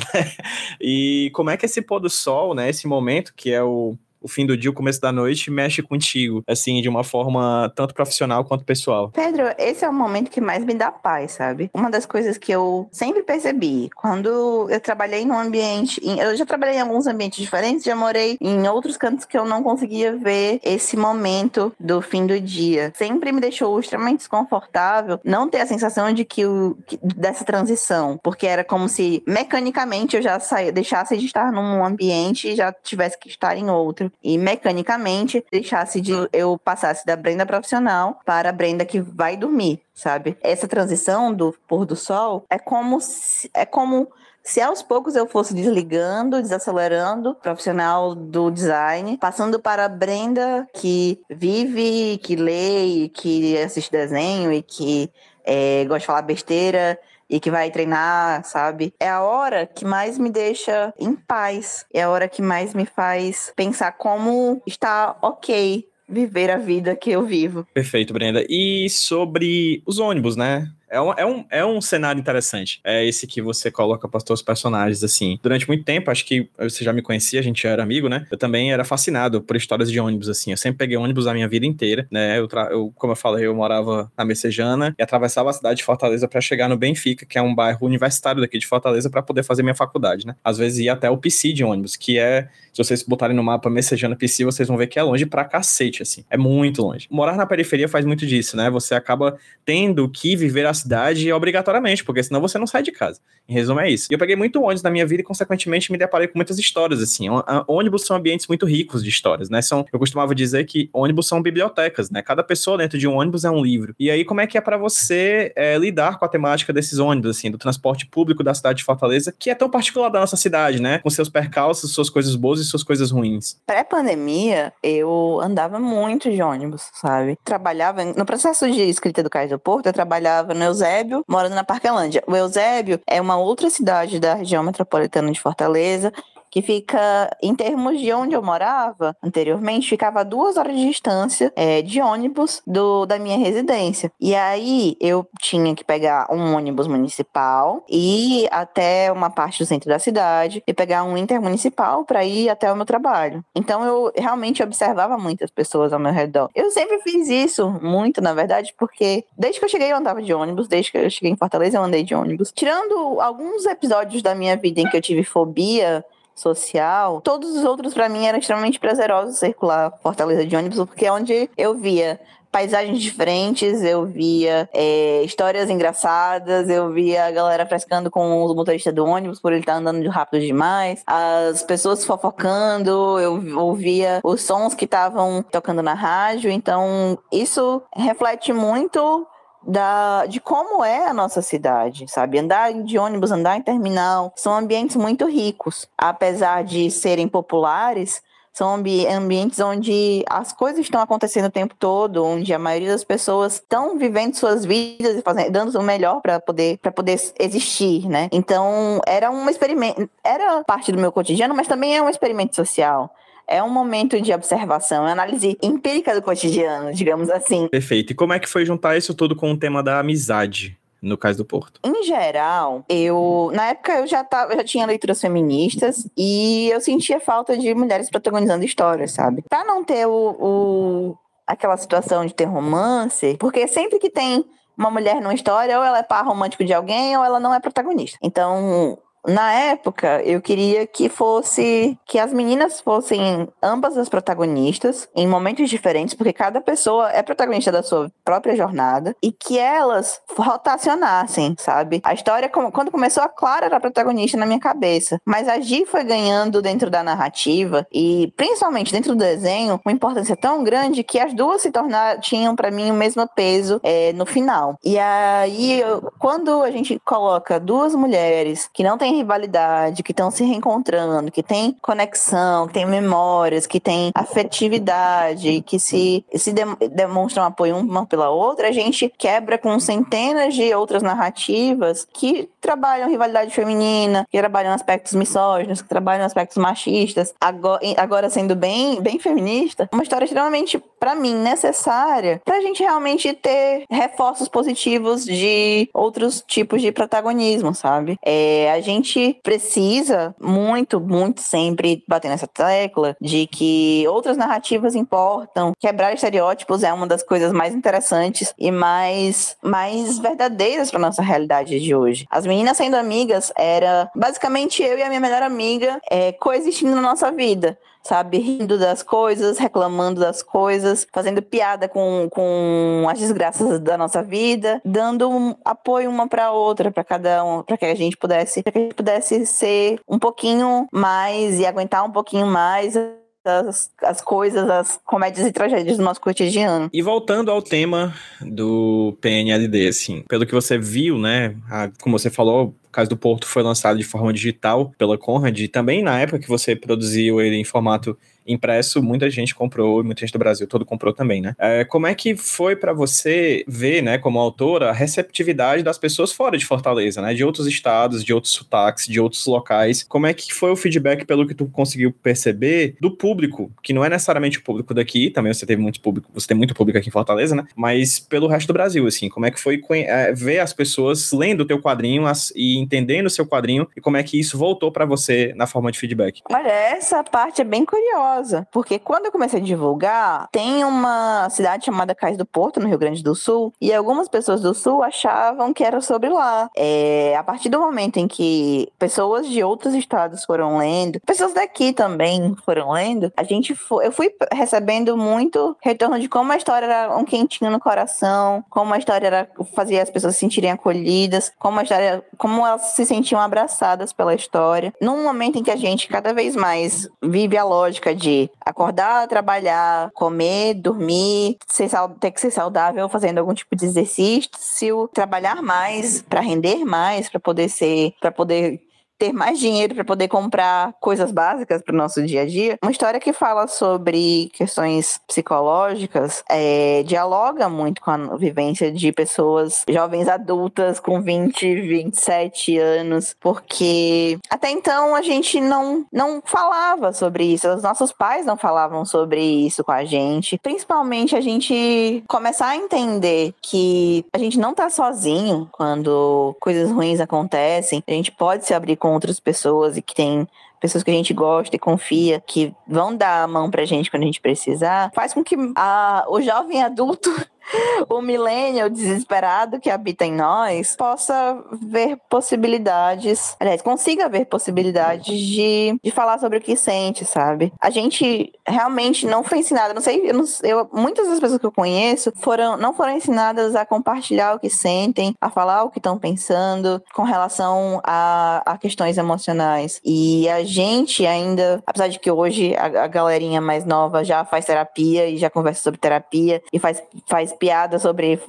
E como é que esse pôr do sol, né, esse momento que é o o fim do dia, o começo da noite, mexe contigo, assim, de uma forma tanto profissional quanto pessoal? Pedro, esse é o momento que mais me dá paz, sabe? Uma das coisas que eu sempre percebi, quando eu trabalhei num ambiente, eu já trabalhei em alguns ambientes diferentes, já morei em outros cantos que eu não conseguia ver esse momento do fim do dia. Sempre me deixou extremamente desconfortável não ter a sensação de que o que, dessa transição, porque era como se mecanicamente eu já saia, deixasse de estar num ambiente e já tivesse que estar em outro. E mecanicamente deixasse de eu passasse da Brenda profissional para a Brenda que vai dormir, sabe? Essa transição do pôr do sol é como se, é como se aos poucos eu fosse desligando, desacelerando, profissional do design, passando para a Brenda que vive, que lê, que assiste desenho e que é, gosta de falar besteira e que vai treinar, sabe? É a hora que mais me deixa em paz. É a hora que mais me faz pensar como está ok viver a vida que eu vivo. Perfeito, Brenda. E sobre os ônibus, né? É um, é, um, é um cenário interessante. É esse que você coloca para os seus personagens, assim. Durante muito tempo, acho que você já me conhecia, a gente já era amigo, né? Eu também era fascinado por histórias de ônibus, assim. Eu sempre peguei ônibus a minha vida inteira, né? Eu, eu como eu falei, eu morava na Messejana e atravessava a cidade de Fortaleza para chegar no Benfica, que é um bairro universitário daqui de Fortaleza, para poder fazer minha faculdade, né? Às vezes ia até o PC de ônibus, que é, se vocês botarem no mapa Messejana PC, vocês vão ver que é longe pra cacete, assim. É muito longe. Morar na periferia faz muito disso, né? Você acaba tendo que viver a cidade obrigatoriamente, porque senão você não sai de casa. Em resumo, é isso. E eu peguei muito ônibus na minha vida e, consequentemente, me deparei com muitas histórias, assim. Ônibus são ambientes muito ricos de histórias, né? São, eu costumava dizer que ônibus são bibliotecas, né? Cada pessoa dentro de um ônibus é um livro. E aí, como é que é para você é, lidar com a temática desses ônibus, assim, do transporte público da cidade de Fortaleza, que é tão particular da nossa cidade, né? Com seus percalços, suas coisas boas e suas coisas ruins. Pré-pandemia, eu andava muito de ônibus, sabe? Trabalhava, no processo de escrita do Cais do Porto, eu trabalhava no Eusébio morando na Parquelândia. O Eusébio é uma outra cidade da região metropolitana de Fortaleza que fica, em termos de onde eu morava anteriormente, ficava a duas horas de distância é, de ônibus do, da minha residência. E aí eu tinha que pegar um ônibus municipal e ir até uma parte do centro da cidade e pegar um intermunicipal para ir até o meu trabalho. Então eu realmente observava muitas pessoas ao meu redor. Eu sempre fiz isso, muito na verdade, porque desde que eu cheguei eu andava de ônibus, desde que eu cheguei em Fortaleza eu andei de ônibus. Tirando alguns episódios da minha vida em que eu tive fobia social. Todos os outros, para mim, eram extremamente prazerosos circular Fortaleza de ônibus, porque é onde eu via paisagens diferentes, eu via é, histórias engraçadas, eu via a galera frescando com o motorista do ônibus por ele estar tá andando rápido demais, as pessoas fofocando, eu ouvia os sons que estavam tocando na rádio, então isso reflete muito da, de como é a nossa cidade, sabe? Andar de ônibus, andar em terminal, são ambientes muito ricos. Apesar de serem populares, são ambi ambientes onde as coisas estão acontecendo o tempo todo, onde a maioria das pessoas estão vivendo suas vidas e fazendo, dando o melhor para poder para poder existir, né? Então, era um experimento, era parte do meu cotidiano, mas também é um experimento social é um momento de observação, é análise empírica do cotidiano, digamos assim. Perfeito. E como é que foi juntar isso tudo com o tema da amizade? no caso do Porto? Em geral, eu na época eu já tava, já tinha leituras feministas e eu sentia falta de mulheres protagonizando histórias, sabe? Para não ter o, o, aquela situação de ter romance, porque sempre que tem uma mulher numa história, ou ela é par romântico de alguém, ou ela não é protagonista. Então, na época, eu queria que fosse que as meninas fossem ambas as protagonistas em momentos diferentes, porque cada pessoa é protagonista da sua própria jornada e que elas rotacionassem, sabe? A história quando começou a Clara era a protagonista na minha cabeça, mas a Gi foi ganhando dentro da narrativa e principalmente dentro do desenho uma importância tão grande que as duas se tornaram tinham para mim o mesmo peso é, no final. E aí, quando a gente coloca duas mulheres que não têm têm rivalidade, que estão se reencontrando, que têm conexão, que têm memórias, que têm afetividade, que se, se de, demonstram apoio uma pela outra, a gente quebra com centenas de outras narrativas que trabalham rivalidade feminina, que trabalham aspectos misóginos, que trabalham aspectos machistas, agora, agora sendo bem, bem feminista, uma história extremamente, para mim, necessária para a gente realmente ter reforços positivos de outros tipos de protagonismo, sabe? É, a gente gente precisa muito, muito sempre bater nessa tecla de que outras narrativas importam. Quebrar estereótipos é uma das coisas mais interessantes e mais, mais verdadeiras para nossa realidade de hoje. As meninas sendo amigas era basicamente eu e a minha melhor amiga é, coexistindo na nossa vida sabe? Rindo das coisas, reclamando das coisas, fazendo piada com, com as desgraças da nossa vida, dando um apoio uma para outra, para cada um, para que a gente pudesse, para que a gente pudesse ser um pouquinho mais e aguentar um pouquinho mais as, as coisas, as comédias e tragédias do nosso cotidiano. E voltando ao tema do PNLD, assim, pelo que você viu, né, a, como você falou, caso do Porto foi lançado de forma digital pela Conrad, e também na época que você produziu ele em formato impresso, muita gente comprou, muita gente do Brasil todo comprou também, né? É, como é que foi para você ver, né, como autora, a receptividade das pessoas fora de Fortaleza, né? De outros estados, de outros sotaques, de outros locais. Como é que foi o feedback, pelo que tu conseguiu perceber, do público, que não é necessariamente o público daqui, também você teve muito público, você tem muito público aqui em Fortaleza, né? Mas pelo resto do Brasil, assim, como é que foi é, ver as pessoas lendo o teu quadrinho as, e entendendo o seu quadrinho e como é que isso voltou para você na forma de feedback? Olha, essa parte é bem curiosa curiosa, porque quando eu comecei a divulgar, tem uma cidade chamada Cais do Porto, no Rio Grande do Sul, e algumas pessoas do Sul achavam que era sobre lá. É, a partir do momento em que pessoas de outros estados foram lendo, pessoas daqui também foram lendo, a gente foi, eu fui recebendo muito retorno de como a história era um quentinho no coração, como a história era, fazia as pessoas se sentirem acolhidas, como a história, como elas se sentiam abraçadas pela história. Num momento em que a gente cada vez mais vive a lógica de acordar, trabalhar, comer, dormir, ser, ter que ser saudável fazendo algum tipo de exercício, trabalhar mais para render mais, para poder ser, para poder ter mais dinheiro para poder comprar coisas básicas para o nosso dia a dia. Uma história que fala sobre questões psicológicas é, dialoga muito com a vivência de pessoas jovens adultas com 20, 27 anos, porque até então a gente não, não falava sobre isso, os nossos pais não falavam sobre isso com a gente. Principalmente a gente começar a entender que a gente não tá sozinho quando coisas ruins acontecem, a gente pode se abrir com outras pessoas e que tem pessoas que a gente gosta e confia, que vão dar a mão pra gente quando a gente precisar, faz com que a, o jovem adulto o millennial desesperado que habita em nós possa ver possibilidades, aliás, consiga ver possibilidades de, de falar sobre o que sente, sabe? A gente realmente não foi ensinada, não sei, eu, não, eu muitas das pessoas que eu conheço foram, não foram ensinadas a compartilhar o que sentem, a falar o que estão pensando com relação a, a questões emocionais. E a gente ainda, apesar de que hoje a, a galerinha mais nova já faz terapia e já conversa sobre terapia e faz, faz piada sobre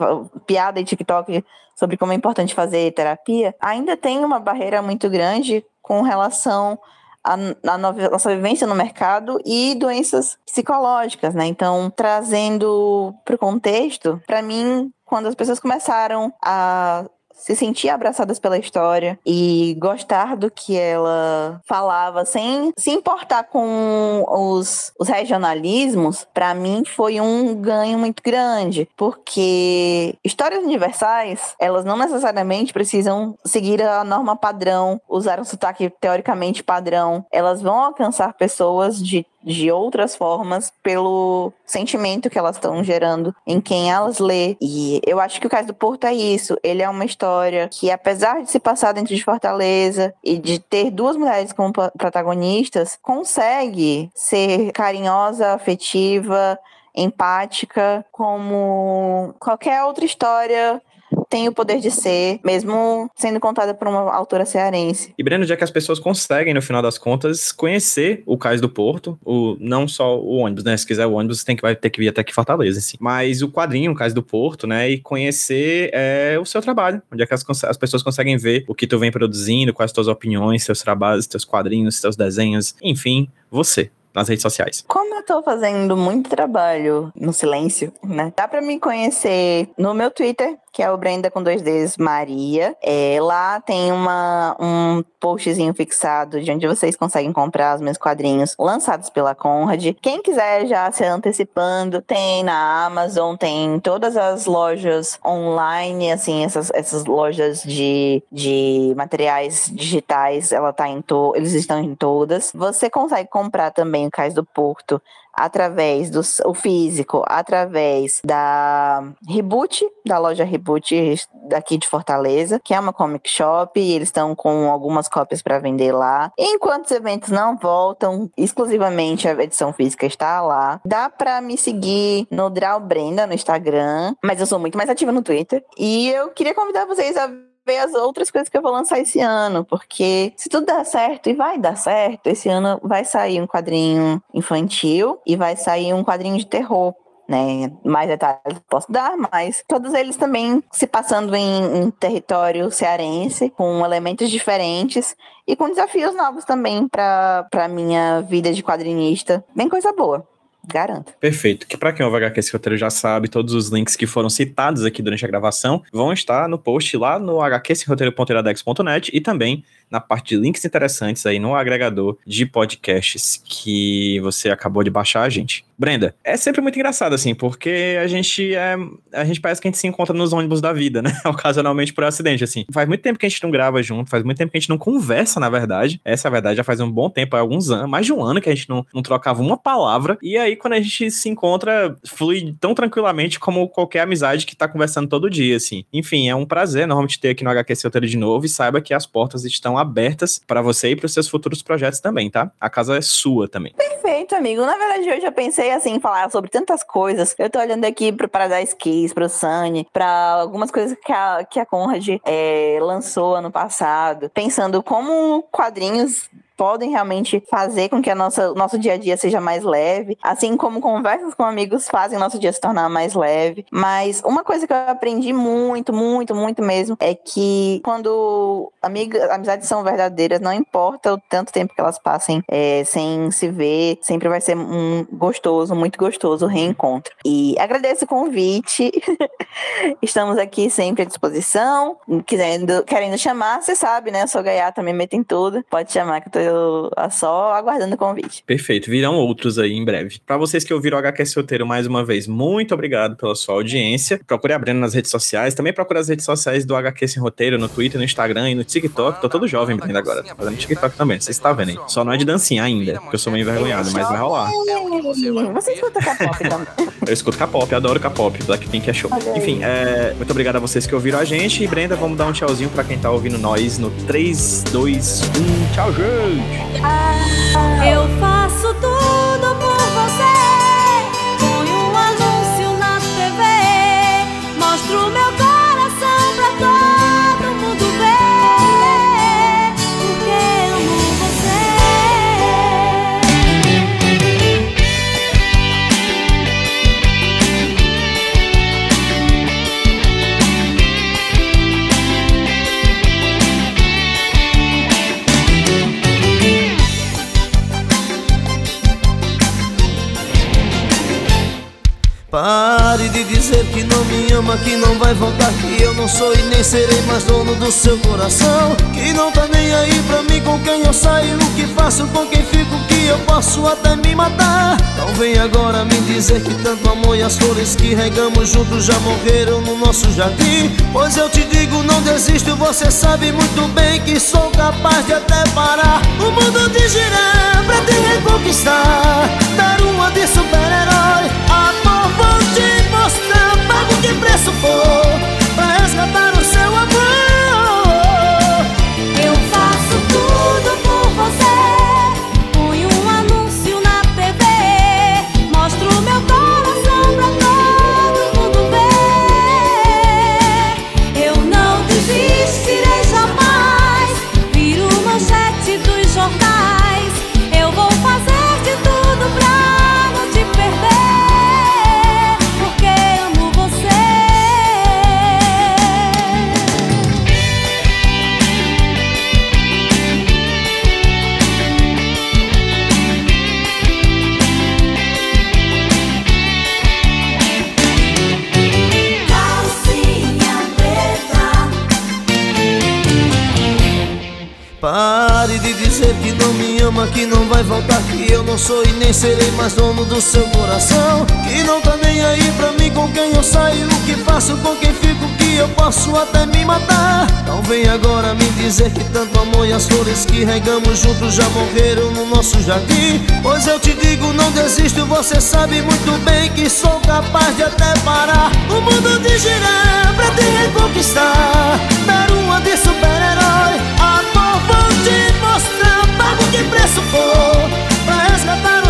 piada em TikTok sobre como é importante fazer terapia, ainda tem uma barreira muito grande com relação à, à nossa vivência no mercado e doenças psicológicas, né? Então, trazendo para o contexto, para mim, quando as pessoas começaram a se sentir abraçadas pela história e gostar do que ela falava, sem se importar com os, os regionalismos, para mim foi um ganho muito grande, porque histórias universais, elas não necessariamente precisam seguir a norma padrão, usar um sotaque teoricamente padrão, elas vão alcançar pessoas de de outras formas pelo sentimento que elas estão gerando em quem elas lê. E eu acho que o caso do Porto é isso. Ele é uma história que, apesar de se passar dentro de Fortaleza e de ter duas mulheres como protagonistas, consegue ser carinhosa, afetiva, empática, como qualquer outra história tem o poder de ser, mesmo sendo contada por uma autora cearense. E Breno, já que as pessoas conseguem, no final das contas, conhecer o Cais do Porto, o, não só o ônibus, né? Se quiser o ônibus, tem que, vai ter que vir até aqui Fortaleza, assim. Mas o quadrinho, o Cais do Porto, né? E conhecer é, o seu trabalho, onde é que as, as pessoas conseguem ver o que tu vem produzindo, quais as tuas opiniões, seus trabalhos, seus quadrinhos, seus desenhos, enfim, você nas redes sociais? Como eu tô fazendo muito trabalho no silêncio, né? Dá para me conhecer no meu Twitter, que é o Brenda com dois Ds Maria. É, lá tem uma, um postzinho fixado de onde vocês conseguem comprar os meus quadrinhos lançados pela Conrad. Quem quiser já se antecipando, tem na Amazon, tem todas as lojas online, assim, essas, essas lojas de, de materiais digitais, ela tá em to, eles estão em todas. Você consegue comprar também o Cais do Porto através do o físico, através da Reboot, da loja Reboot daqui de Fortaleza, que é uma comic shop, e eles estão com algumas cópias para vender lá. Enquanto os eventos não voltam, exclusivamente a edição física está lá. Dá para me seguir no Draw Brenda no Instagram, mas eu sou muito mais ativa no Twitter. E eu queria convidar vocês a ver as outras coisas que eu vou lançar esse ano, porque se tudo der certo, e vai dar certo, esse ano vai sair um quadrinho infantil e vai sair um quadrinho de terror. Né? Mais detalhes posso dar, mas todos eles também se passando em, em território cearense, com elementos diferentes e com desafios novos também para minha vida de quadrinista. Bem coisa boa. Garanto. Perfeito. Que para quem ouve HQ esse roteiro já sabe, todos os links que foram citados aqui durante a gravação vão estar no post lá no hqsroteiro.iradex.net e também na parte de links interessantes aí no agregador de podcasts que você acabou de baixar a gente. Brenda, é sempre muito engraçado assim, porque a gente é a gente parece que a gente se encontra nos ônibus da vida, né? Ocasionalmente por acidente assim. Faz muito tempo que a gente não grava junto, faz muito tempo que a gente não conversa, na verdade. Essa é a verdade, já faz um bom tempo, há alguns anos, mais de um ano que a gente não, não trocava uma palavra. E aí quando a gente se encontra, flui tão tranquilamente como qualquer amizade que tá conversando todo dia, assim. Enfim, é um prazer normalmente ter aqui no HQ Roteiro de novo e saiba que as portas estão abertas para você e para os seus futuros projetos também, tá? A casa é sua também. Perfeito, amigo. Na verdade, eu já pensei assim, falar sobre tantas coisas. Eu tô olhando aqui pro Paradise Keys, pro Sunny, para algumas coisas que a, que a Conrad é, lançou ano passado, pensando como quadrinhos podem realmente fazer com que a nossa, nosso dia a dia seja mais leve, assim como conversas com amigos fazem nosso dia se tornar mais leve. Mas uma coisa que eu aprendi muito, muito, muito mesmo é que quando amiga, amizades são verdadeiras, não importa o tanto tempo que elas passem é, sem se ver, sempre vai ser um gostoso, muito gostoso reencontro. E agradeço o convite. Estamos aqui sempre à disposição. Querendo, querendo chamar, você sabe, né? Eu sou gaiata, me meto em tudo. Pode chamar que eu tô eu só aguardando o convite. Perfeito, virão outros aí em breve. Para vocês que ouviram o HQ Roteiro mais uma vez, muito obrigado pela sua audiência. Procure a Brenda nas redes sociais, também procure as redes sociais do HQ Sem Roteiro no Twitter, no Instagram e no TikTok. Tô todo jovem, Brenda, agora. Tô fazendo TikTok também, vocês estão vendo aí. Só não é de dancinha ainda, porque eu sou meio envergonhado, mas vai rolar. Você escuta K-pop também? Eu escuto K-pop, adoro K-pop, Blackpink é show. Enfim, é, muito obrigado a vocês que ouviram a gente. E Brenda, vamos dar um tchauzinho pra quem tá ouvindo nós no 3, 2, 1. Tchau, Eu faço tudo Pare de dizer que não me ama, que não vai voltar Que eu não sou e nem serei mais dono do seu coração. Que não tá nem aí pra mim com quem eu saio O que faço, com quem fico, que eu posso até me matar. Não vem agora me dizer que tanto amor e as flores que regamos juntos Já morreram no nosso jardim. Pois eu te digo, não desisto, você sabe muito bem Que sou capaz de até parar. O mundo de girar pra te reconquistar Dar uma de super-herói mostrar Pague que preço for Pra resgatar que não vai voltar Que eu não sou e nem serei mais dono do seu coração. Que não tá nem aí pra mim com quem eu saio O que faço com quem fico que eu posso até me matar. Não vem agora me dizer que tanto amor e as flores que regamos juntos Já morreram no nosso jardim. Pois eu te digo não desisto Você sabe muito bem que sou capaz de até parar. O mundo de girar pra te reconquistar Dar uma de super-herói. Amor vou te mostrar que preço for pra resgatar